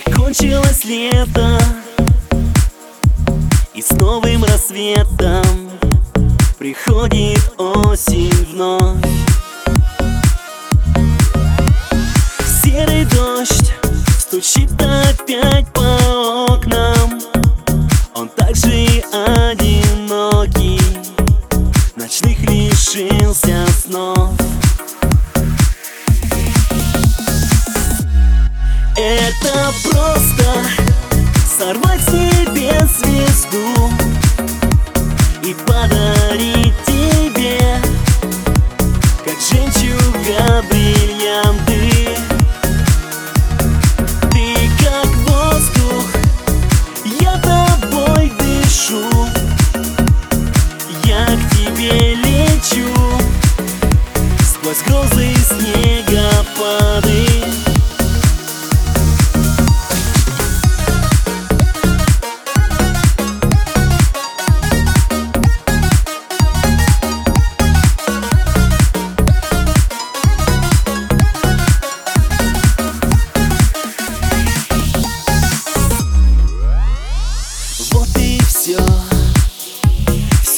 кончилось лето. И с новым рассветом Приходит осень вновь. Серый дождь стучит опять Это просто сорвать себе звезду И подарить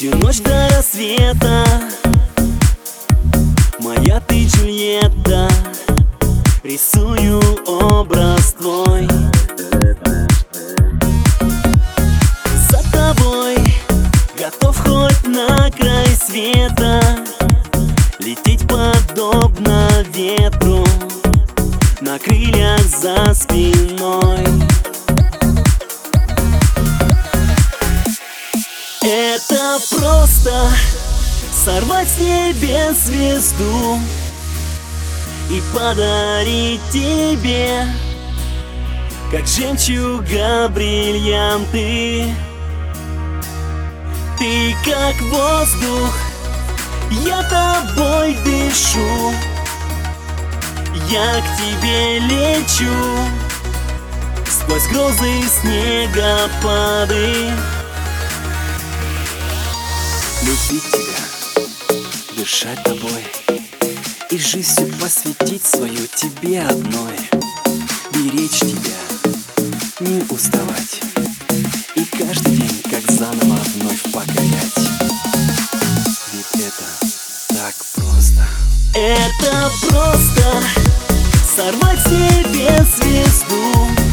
Всю ночь до рассвета. Моя ты Джульетта. Рисую образ твой. За тобой Готов хоть на край света. Лететь подобно ветру На крыльях за спиной Это просто сорвать с небес звезду И подарить тебе Как жемчуга бриллианты Ты как воздух, я тобой дышу Я к тебе лечу Сквозь грозы снегопады Любить тебя, дышать тобой И жизнью посвятить свою тебе одной. Беречь тебя, не уставать И каждый день, как заново вновь покорять. Ведь это так просто. Это просто сорвать себе звезду